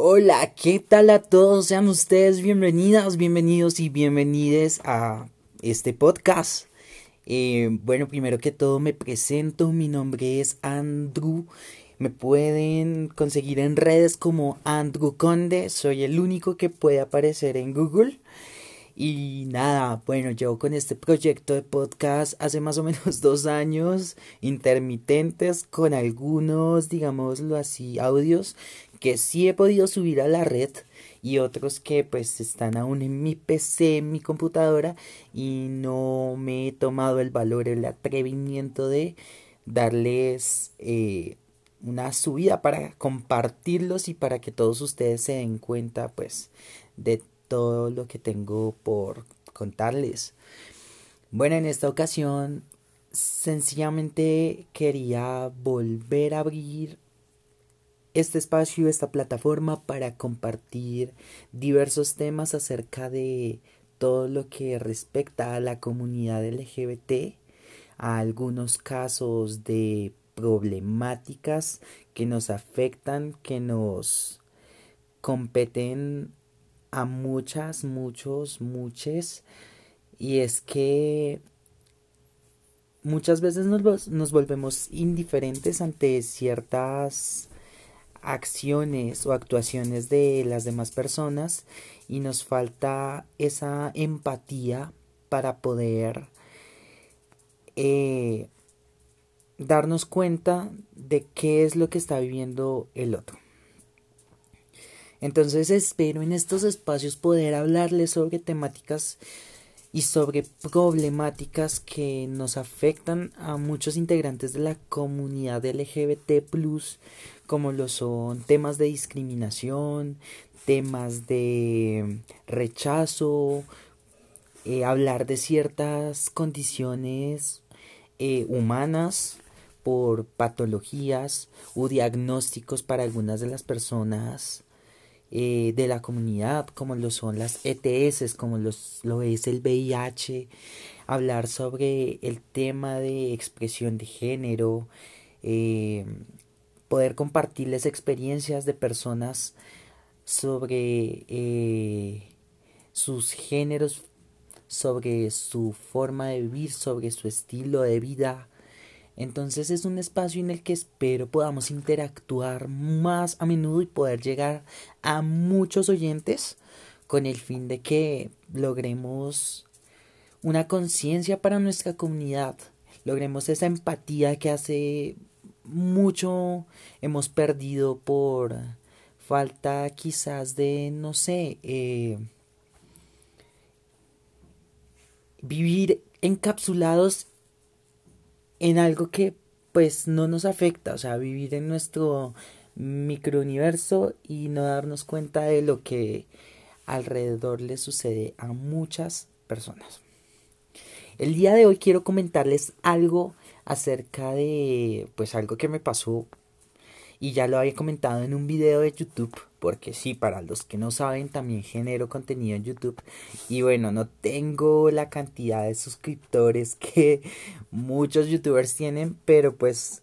Hola, ¿qué tal a todos? Sean ustedes bienvenidas, bienvenidos y bienvenides a este podcast. Eh, bueno, primero que todo me presento, mi nombre es Andrew. Me pueden conseguir en redes como Andrew Conde, soy el único que puede aparecer en Google. Y nada, bueno, llevo con este proyecto de podcast hace más o menos dos años, intermitentes, con algunos, digámoslo así, audios que sí he podido subir a la red y otros que pues están aún en mi PC, en mi computadora y no me he tomado el valor, el atrevimiento de darles eh, una subida para compartirlos y para que todos ustedes se den cuenta pues de todo lo que tengo por contarles. Bueno, en esta ocasión sencillamente quería volver a abrir este espacio, esta plataforma para compartir diversos temas acerca de todo lo que respecta a la comunidad LGBT, a algunos casos de problemáticas que nos afectan, que nos competen a muchas, muchos, muchas. Y es que muchas veces nos, nos volvemos indiferentes ante ciertas acciones o actuaciones de las demás personas y nos falta esa empatía para poder eh, darnos cuenta de qué es lo que está viviendo el otro. Entonces espero en estos espacios poder hablarles sobre temáticas y sobre problemáticas que nos afectan a muchos integrantes de la comunidad LGBT como lo son temas de discriminación, temas de rechazo, eh, hablar de ciertas condiciones eh, humanas por patologías o diagnósticos para algunas de las personas eh, de la comunidad, como lo son las ETS, como lo es el VIH, hablar sobre el tema de expresión de género, poder compartirles experiencias de personas sobre eh, sus géneros, sobre su forma de vivir, sobre su estilo de vida, entonces es un espacio en el que espero podamos interactuar más a menudo y poder llegar a muchos oyentes con el fin de que logremos una conciencia para nuestra comunidad, logremos esa empatía que hace mucho hemos perdido por falta quizás de, no sé, eh, vivir encapsulados en algo que pues no nos afecta, o sea, vivir en nuestro microuniverso y no darnos cuenta de lo que alrededor le sucede a muchas personas. El día de hoy quiero comentarles algo acerca de pues algo que me pasó y ya lo había comentado en un video de YouTube, porque sí, para los que no saben, también genero contenido en YouTube. Y bueno, no tengo la cantidad de suscriptores que muchos youtubers tienen, pero pues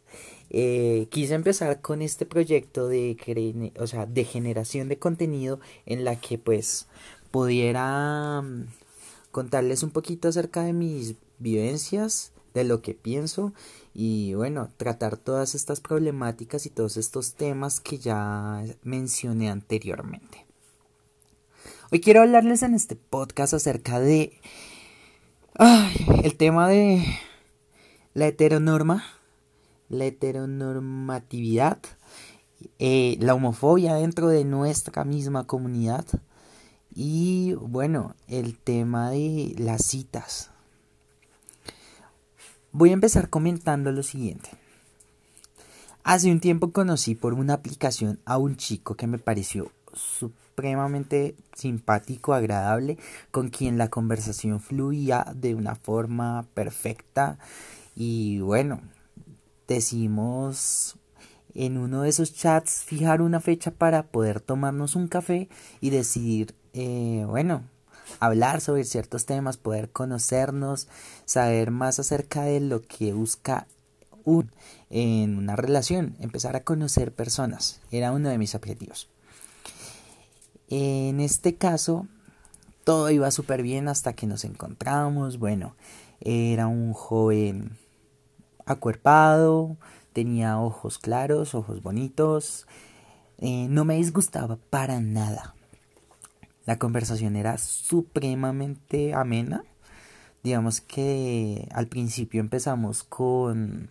eh, quise empezar con este proyecto de, o sea, de generación de contenido en la que pues pudiera mm, contarles un poquito acerca de mis vivencias de lo que pienso y bueno, tratar todas estas problemáticas y todos estos temas que ya mencioné anteriormente. Hoy quiero hablarles en este podcast acerca de el tema de la heteronorma, la heteronormatividad, eh, la homofobia dentro de nuestra misma comunidad y bueno, el tema de las citas, Voy a empezar comentando lo siguiente. Hace un tiempo conocí por una aplicación a un chico que me pareció supremamente simpático, agradable, con quien la conversación fluía de una forma perfecta y bueno, decidimos en uno de esos chats fijar una fecha para poder tomarnos un café y decidir, eh, bueno, hablar sobre ciertos temas, poder conocernos, saber más acerca de lo que busca un en una relación, empezar a conocer personas, era uno de mis objetivos. En este caso, todo iba súper bien hasta que nos encontramos. Bueno, era un joven acuerpado, tenía ojos claros, ojos bonitos. Eh, no me disgustaba para nada. La conversación era supremamente amena. Digamos que al principio empezamos con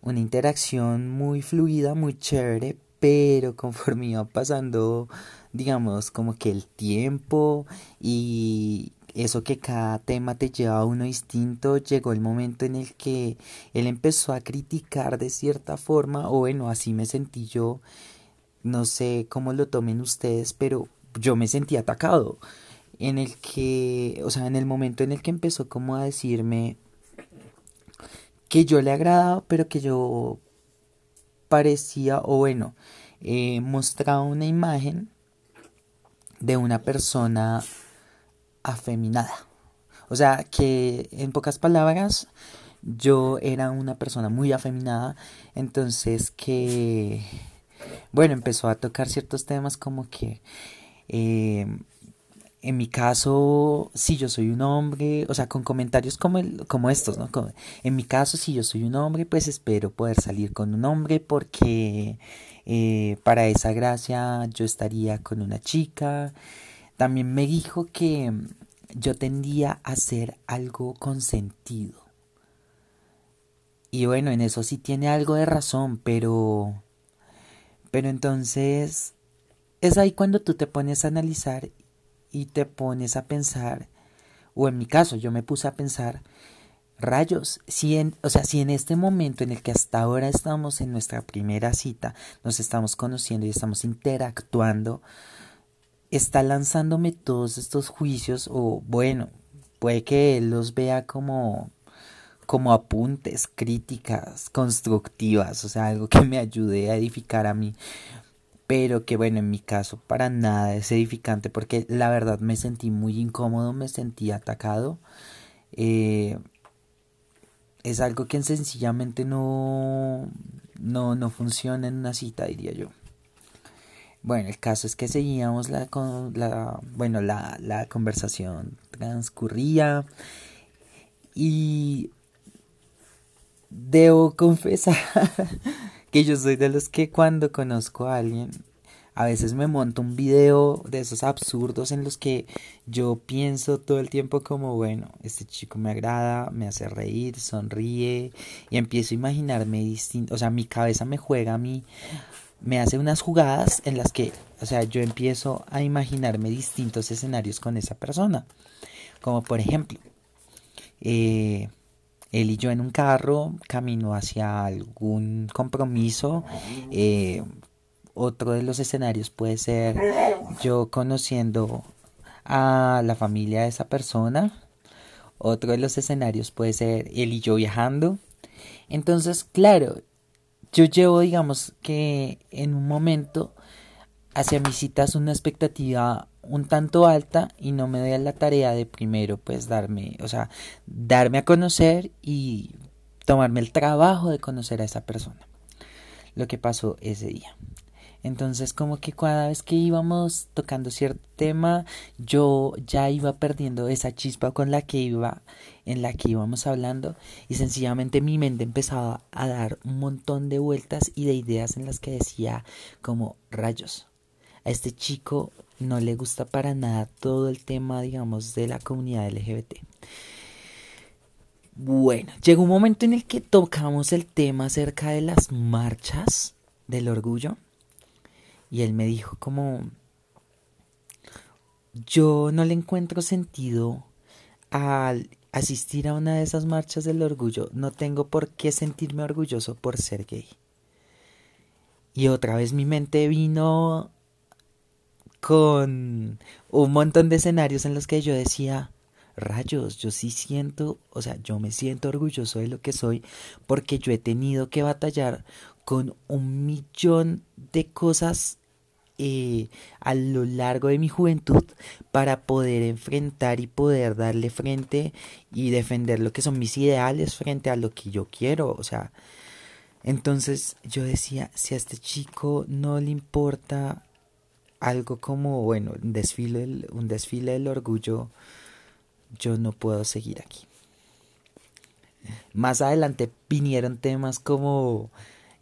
una interacción muy fluida, muy chévere, pero conforme iba pasando, digamos, como que el tiempo y eso que cada tema te lleva a uno distinto, llegó el momento en el que él empezó a criticar de cierta forma, o bueno, así me sentí yo, no sé cómo lo tomen ustedes, pero yo me sentí atacado, en el que, o sea, en el momento en el que empezó como a decirme que yo le agradaba, pero que yo parecía, o bueno, eh, mostraba una imagen de una persona afeminada. O sea, que en pocas palabras, yo era una persona muy afeminada, entonces que, bueno, empezó a tocar ciertos temas como que, eh, en mi caso, si yo soy un hombre, o sea, con comentarios como, como estos, ¿no? en mi caso, si yo soy un hombre, pues espero poder salir con un hombre porque eh, para esa gracia yo estaría con una chica. También me dijo que yo tendía a hacer algo con sentido. Y bueno, en eso sí tiene algo de razón, pero... Pero entonces es ahí cuando tú te pones a analizar y te pones a pensar, o en mi caso yo me puse a pensar, rayos, si en, o sea, si en este momento en el que hasta ahora estamos en nuestra primera cita, nos estamos conociendo y estamos interactuando, está lanzándome todos estos juicios, o bueno, puede que él los vea como como apuntes, críticas constructivas, o sea, algo que me ayude a edificar a mí pero que bueno, en mi caso para nada es edificante porque la verdad me sentí muy incómodo, me sentí atacado. Eh, es algo que sencillamente no, no, no funciona en una cita, diría yo. Bueno, el caso es que seguíamos la, la bueno, la, la conversación transcurría y debo confesar que yo soy de los que cuando conozco a alguien, a veces me monto un video de esos absurdos en los que yo pienso todo el tiempo como, bueno, este chico me agrada, me hace reír, sonríe y empiezo a imaginarme distinto, o sea, mi cabeza me juega a mí, me hace unas jugadas en las que, o sea, yo empiezo a imaginarme distintos escenarios con esa persona. Como por ejemplo, eh, él y yo en un carro, camino hacia algún compromiso. Eh, otro de los escenarios puede ser yo conociendo a la familia de esa persona. Otro de los escenarios puede ser él y yo viajando. Entonces, claro, yo llevo, digamos que en un momento hacia mis citas una expectativa un tanto alta y no me doy la tarea de primero pues darme, o sea, darme a conocer y tomarme el trabajo de conocer a esa persona. Lo que pasó ese día. Entonces como que cada vez que íbamos tocando cierto tema, yo ya iba perdiendo esa chispa con la que iba, en la que íbamos hablando, y sencillamente mi mente empezaba a dar un montón de vueltas y de ideas en las que decía como rayos. A este chico no le gusta para nada todo el tema, digamos, de la comunidad LGBT. Bueno, llegó un momento en el que tocamos el tema acerca de las marchas del orgullo y él me dijo como yo no le encuentro sentido al asistir a una de esas marchas del orgullo, no tengo por qué sentirme orgulloso por ser gay. Y otra vez mi mente vino con un montón de escenarios en los que yo decía, rayos, yo sí siento, o sea, yo me siento orgulloso de lo que soy porque yo he tenido que batallar con un millón de cosas eh, a lo largo de mi juventud para poder enfrentar y poder darle frente y defender lo que son mis ideales frente a lo que yo quiero, o sea, entonces yo decía, si a este chico no le importa algo como, bueno, un desfile, un desfile del orgullo, yo no puedo seguir aquí. Más adelante vinieron temas como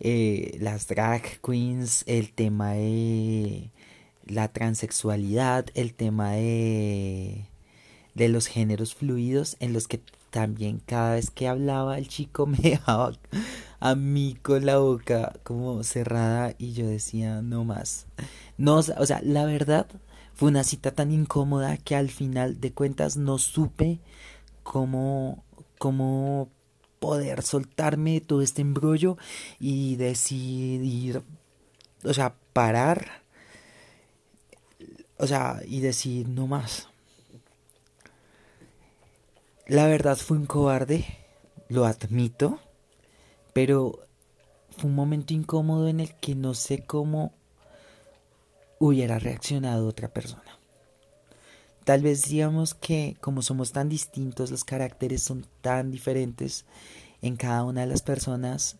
eh, las drag queens, el tema de la transexualidad, el tema de, de los géneros fluidos, en los que también cada vez que hablaba el chico me dejaba a mí con la boca como cerrada y yo decía no más. No, o sea, la verdad fue una cita tan incómoda que al final de cuentas no supe cómo, cómo poder soltarme todo este embrollo y decidir, o sea, parar, o sea, y decir no más. La verdad fue un cobarde, lo admito, pero fue un momento incómodo en el que no sé cómo hubiera reaccionado otra persona. Tal vez digamos que como somos tan distintos, los caracteres son tan diferentes en cada una de las personas,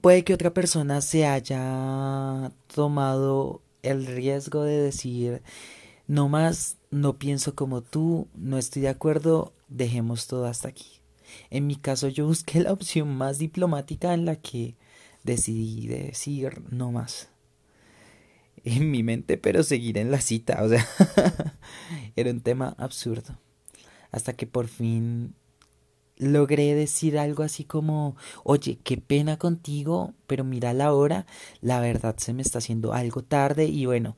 puede que otra persona se haya tomado el riesgo de decir, no más, no pienso como tú, no estoy de acuerdo, dejemos todo hasta aquí. En mi caso yo busqué la opción más diplomática en la que decidí decir no más. En mi mente, pero seguir en la cita, o sea, era un tema absurdo. Hasta que por fin logré decir algo así como, oye, qué pena contigo, pero mira la hora, la verdad se me está haciendo algo tarde y bueno,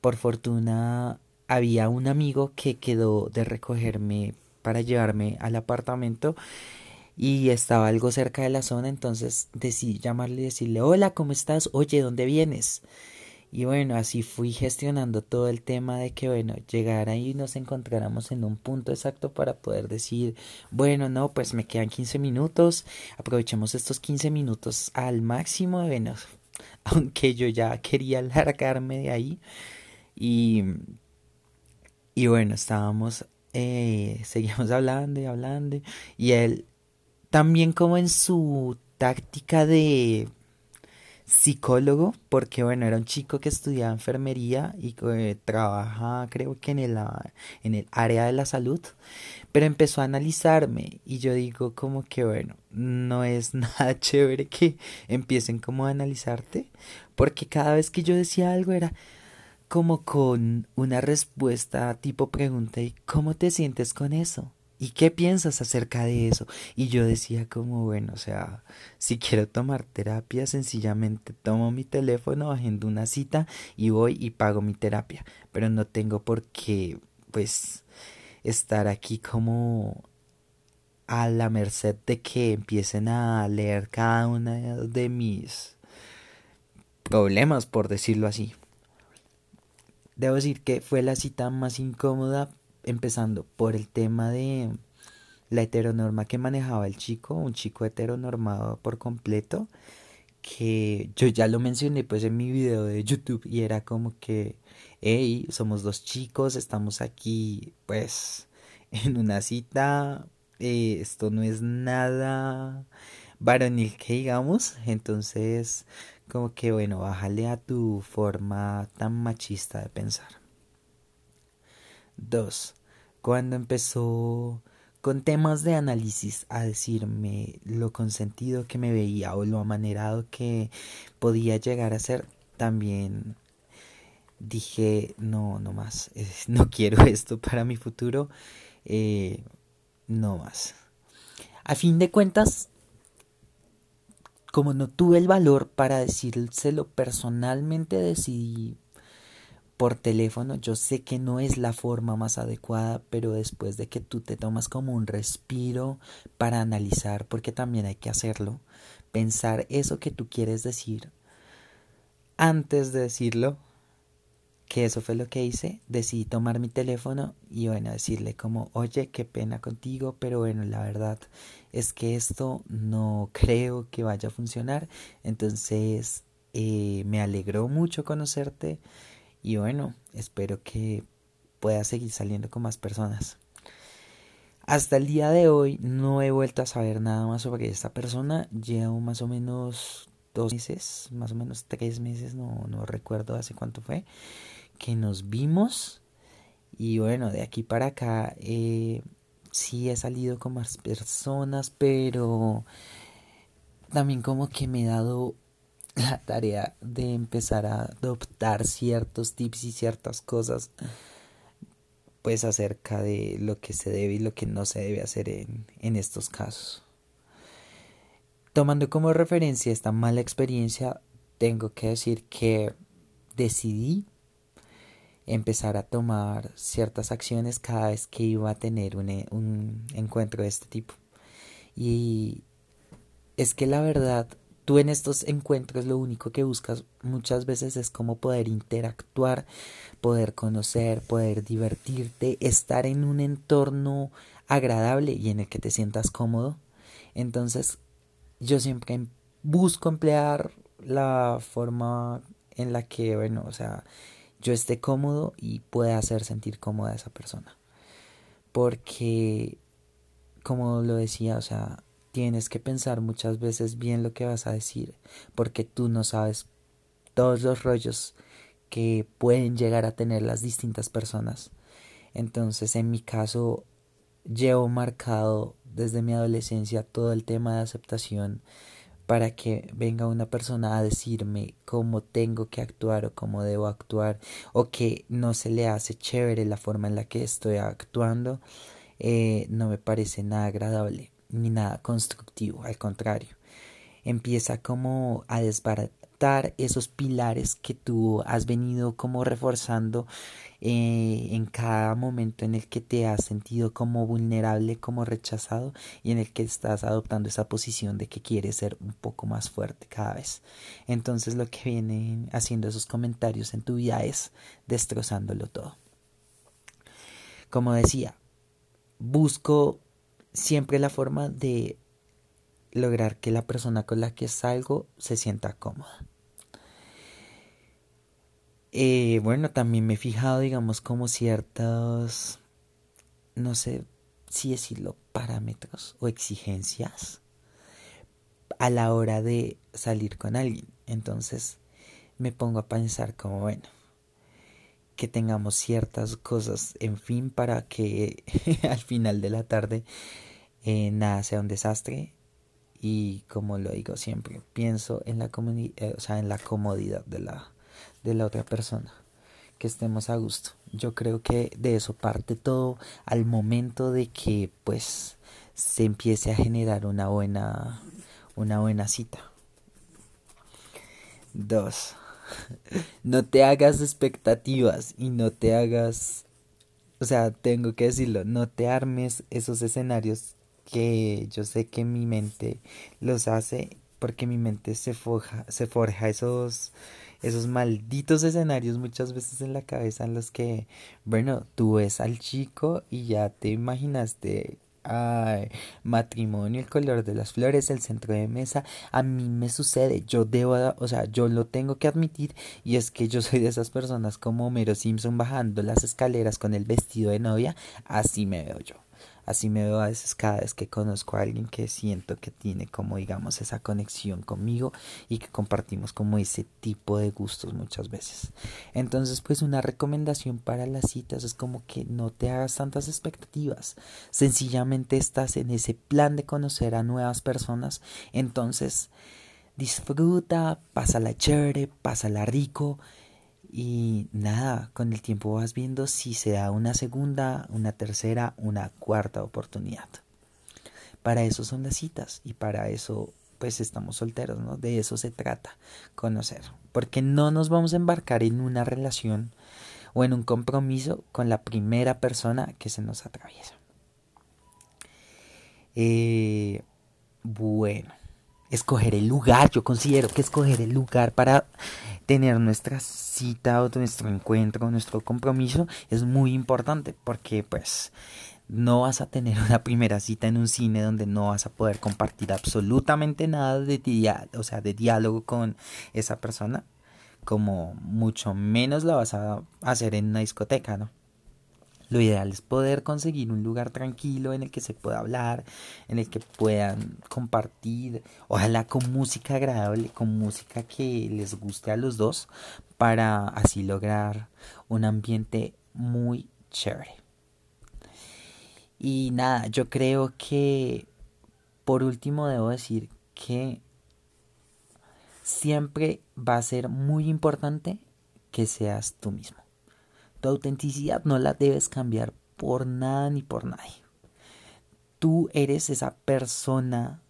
por fortuna había un amigo que quedó de recogerme para llevarme al apartamento y estaba algo cerca de la zona, entonces decidí llamarle y decirle, hola, ¿cómo estás? Oye, ¿dónde vienes? Y bueno, así fui gestionando todo el tema de que, bueno, llegara y nos encontráramos en un punto exacto para poder decir, bueno, no, pues me quedan 15 minutos, aprovechemos estos 15 minutos al máximo, bueno, aunque yo ya quería largarme de ahí. Y, y bueno, estábamos, eh, seguíamos hablando y hablando, y él también como en su táctica de psicólogo, porque bueno, era un chico que estudiaba enfermería y que trabaja creo que en el, ah, en el área de la salud, pero empezó a analizarme y yo digo como que bueno, no es nada chévere que empiecen como a analizarte, porque cada vez que yo decía algo era como con una respuesta tipo pregunta y ¿cómo te sientes con eso? ¿Y qué piensas acerca de eso? Y yo decía como, bueno, o sea, si quiero tomar terapia, sencillamente tomo mi teléfono, agendo una cita y voy y pago mi terapia. Pero no tengo por qué, pues, estar aquí como a la merced de que empiecen a leer cada una de mis problemas, por decirlo así. Debo decir que fue la cita más incómoda empezando por el tema de la heteronorma que manejaba el chico, un chico heteronormado por completo, que yo ya lo mencioné pues en mi video de YouTube y era como que, hey, somos dos chicos, estamos aquí pues en una cita, eh, esto no es nada varonil que digamos, entonces como que bueno, bájale a tu forma tan machista de pensar. Dos, cuando empezó con temas de análisis a decirme lo consentido que me veía o lo amanerado que podía llegar a ser, también dije, no, no más, no quiero esto para mi futuro, eh, no más. A fin de cuentas, como no tuve el valor para decírselo personalmente, decidí por teléfono. Yo sé que no es la forma más adecuada, pero después de que tú te tomas como un respiro para analizar, porque también hay que hacerlo, pensar eso que tú quieres decir antes de decirlo, que eso fue lo que hice, decidí tomar mi teléfono y bueno, decirle como, oye, qué pena contigo, pero bueno, la verdad es que esto no creo que vaya a funcionar, entonces eh, me alegró mucho conocerte y bueno, espero que pueda seguir saliendo con más personas. Hasta el día de hoy no he vuelto a saber nada más sobre esta persona. Llevo más o menos dos meses, más o menos tres meses, no, no recuerdo hace cuánto fue, que nos vimos. Y bueno, de aquí para acá eh, sí he salido con más personas, pero también como que me he dado la tarea de empezar a adoptar ciertos tips y ciertas cosas pues acerca de lo que se debe y lo que no se debe hacer en, en estos casos. Tomando como referencia esta mala experiencia, tengo que decir que decidí empezar a tomar ciertas acciones cada vez que iba a tener un, un encuentro de este tipo. Y es que la verdad, tú en estos encuentros lo único que buscas muchas veces es como poder interactuar, poder conocer, poder divertirte, estar en un entorno agradable y en el que te sientas cómodo. Entonces, yo siempre busco emplear la forma en la que, bueno, o sea, yo esté cómodo y pueda hacer sentir cómoda a esa persona. Porque, como lo decía, o sea, tienes que pensar muchas veces bien lo que vas a decir, porque tú no sabes todos los rollos que pueden llegar a tener las distintas personas. Entonces, en mi caso, llevo marcado desde mi adolescencia todo el tema de aceptación para que venga una persona a decirme cómo tengo que actuar o cómo debo actuar o que no se le hace chévere la forma en la que estoy actuando, eh, no me parece nada agradable ni nada constructivo, al contrario. Empieza como a desbaratar esos pilares que tú has venido como reforzando eh, en cada momento en el que te has sentido como vulnerable, como rechazado y en el que estás adoptando esa posición de que quieres ser un poco más fuerte cada vez. Entonces lo que vienen haciendo esos comentarios en tu vida es destrozándolo todo. Como decía, busco siempre la forma de lograr que la persona con la que salgo se sienta cómoda. Eh, bueno, también me he fijado, digamos, como ciertos, no sé si decirlo, parámetros o exigencias a la hora de salir con alguien. Entonces me pongo a pensar como, bueno, que tengamos ciertas cosas, en fin, para que al final de la tarde eh, nada sea un desastre. Y como lo digo siempre, pienso en la, eh, o sea, en la comodidad de la, de la otra persona, que estemos a gusto. Yo creo que de eso parte todo al momento de que pues se empiece a generar una buena, una buena cita. Dos no te hagas expectativas y no te hagas, o sea, tengo que decirlo, no te armes esos escenarios que yo sé que mi mente los hace porque mi mente se forja, se forja esos esos malditos escenarios muchas veces en la cabeza en los que, bueno, tú ves al chico y ya te imaginaste Ay, matrimonio, el color de las flores, el centro de mesa, a mí me sucede, yo debo, o sea, yo lo tengo que admitir y es que yo soy de esas personas como Homero Simpson bajando las escaleras con el vestido de novia, así me veo yo. Así me veo a veces cada vez que conozco a alguien que siento que tiene como digamos esa conexión conmigo y que compartimos como ese tipo de gustos muchas veces. Entonces pues una recomendación para las citas es como que no te hagas tantas expectativas. Sencillamente estás en ese plan de conocer a nuevas personas. Entonces disfruta, pásala chévere, pásala rico y nada, con el tiempo vas viendo si se da una segunda, una tercera, una cuarta oportunidad. Para eso son las citas y para eso pues estamos solteros, ¿no? De eso se trata, conocer. Porque no nos vamos a embarcar en una relación o en un compromiso con la primera persona que se nos atraviesa. Eh, bueno, escoger el lugar, yo considero que escoger el lugar para tener nuestra cita o nuestro encuentro, nuestro compromiso es muy importante porque pues no vas a tener una primera cita en un cine donde no vas a poder compartir absolutamente nada de, o sea, de diálogo con esa persona, como mucho menos la vas a hacer en una discoteca, ¿no? Lo ideal es poder conseguir un lugar tranquilo en el que se pueda hablar, en el que puedan compartir, ojalá con música agradable, con música que les guste a los dos, para así lograr un ambiente muy chévere. Y nada, yo creo que por último debo decir que siempre va a ser muy importante que seas tú mismo. Tu autenticidad no la debes cambiar por nada ni por nadie. Tú eres esa persona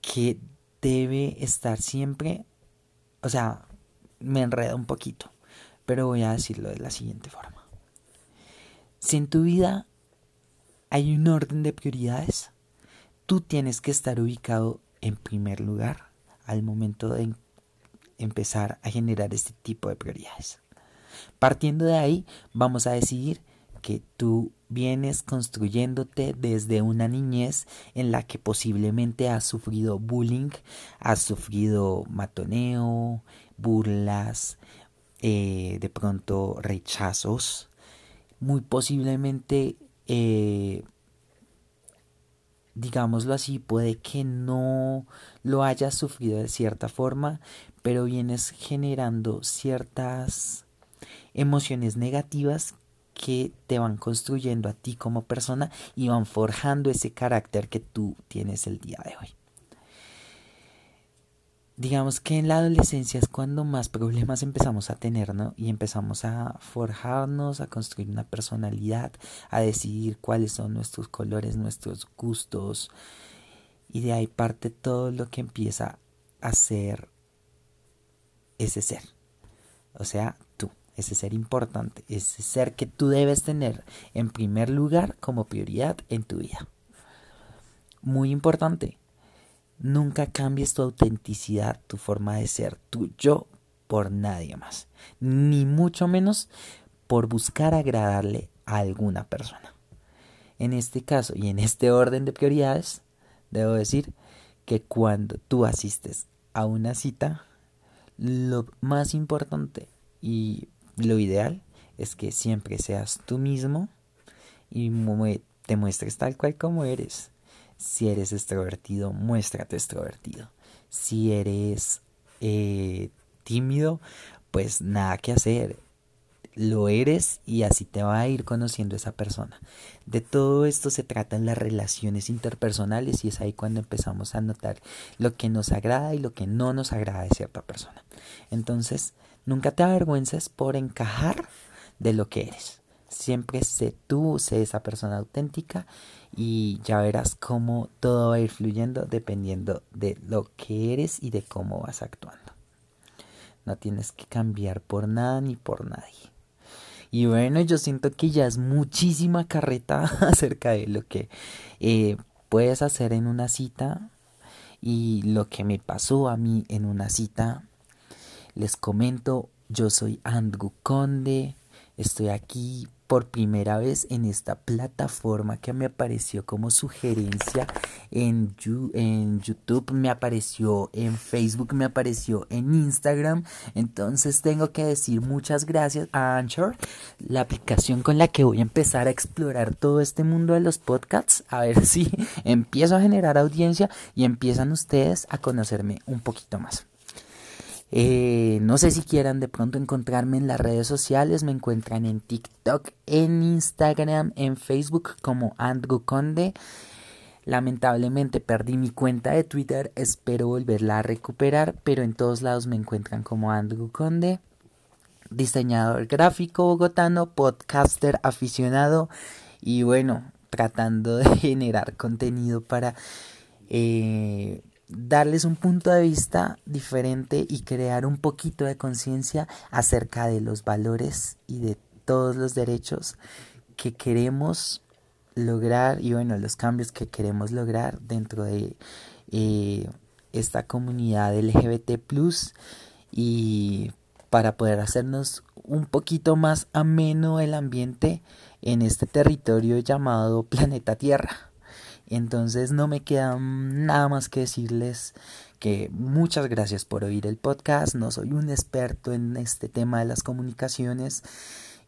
que debe estar siempre, o sea, me enreda un poquito, pero voy a decirlo de la siguiente forma. Si en tu vida hay un orden de prioridades, tú tienes que estar ubicado en primer lugar al momento de empezar a generar este tipo de prioridades. Partiendo de ahí, vamos a decidir que tú vienes construyéndote desde una niñez en la que posiblemente has sufrido bullying, has sufrido matoneo, burlas, eh, de pronto rechazos, muy posiblemente eh, digámoslo así, puede que no lo hayas sufrido de cierta forma, pero vienes generando ciertas emociones negativas que te van construyendo a ti como persona y van forjando ese carácter que tú tienes el día de hoy digamos que en la adolescencia es cuando más problemas empezamos a tener, ¿no? Y empezamos a forjarnos, a construir una personalidad, a decidir cuáles son nuestros colores, nuestros gustos. Y de ahí parte todo lo que empieza a ser ese ser. O sea, tú, ese ser importante, ese ser que tú debes tener en primer lugar como prioridad en tu vida. Muy importante Nunca cambies tu autenticidad, tu forma de ser, tu yo por nadie más, ni mucho menos por buscar agradarle a alguna persona. En este caso y en este orden de prioridades, debo decir que cuando tú asistes a una cita, lo más importante y lo ideal es que siempre seas tú mismo y te muestres tal cual como eres. Si eres extrovertido, muéstrate extrovertido. Si eres eh, tímido, pues nada que hacer. Lo eres y así te va a ir conociendo esa persona. De todo esto se tratan las relaciones interpersonales y es ahí cuando empezamos a notar lo que nos agrada y lo que no nos agrada de cierta persona. Entonces, nunca te avergüences por encajar de lo que eres. Siempre sé tú, sé esa persona auténtica y ya verás cómo todo va a ir fluyendo dependiendo de lo que eres y de cómo vas actuando. No tienes que cambiar por nada ni por nadie. Y bueno, yo siento que ya es muchísima carreta acerca de lo que eh, puedes hacer en una cita y lo que me pasó a mí en una cita. Les comento, yo soy Andrew Conde, estoy aquí por primera vez en esta plataforma que me apareció como sugerencia en, en YouTube, me apareció en Facebook, me apareció en Instagram. Entonces tengo que decir muchas gracias a Anchor, la aplicación con la que voy a empezar a explorar todo este mundo de los podcasts, a ver si empiezo a generar audiencia y empiezan ustedes a conocerme un poquito más. Eh, no sé si quieran de pronto encontrarme en las redes sociales. Me encuentran en TikTok, en Instagram, en Facebook como Andrew Conde. Lamentablemente perdí mi cuenta de Twitter. Espero volverla a recuperar. Pero en todos lados me encuentran como Andrew Conde. Diseñador gráfico bogotano, podcaster aficionado. Y bueno, tratando de generar contenido para... Eh, darles un punto de vista diferente y crear un poquito de conciencia acerca de los valores y de todos los derechos que queremos lograr y bueno, los cambios que queremos lograr dentro de eh, esta comunidad LGBT plus y para poder hacernos un poquito más ameno el ambiente en este territorio llamado planeta Tierra. Entonces no me queda nada más que decirles que muchas gracias por oír el podcast. No soy un experto en este tema de las comunicaciones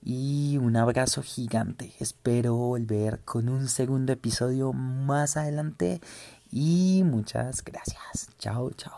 y un abrazo gigante. Espero volver con un segundo episodio más adelante y muchas gracias. Chao, chao.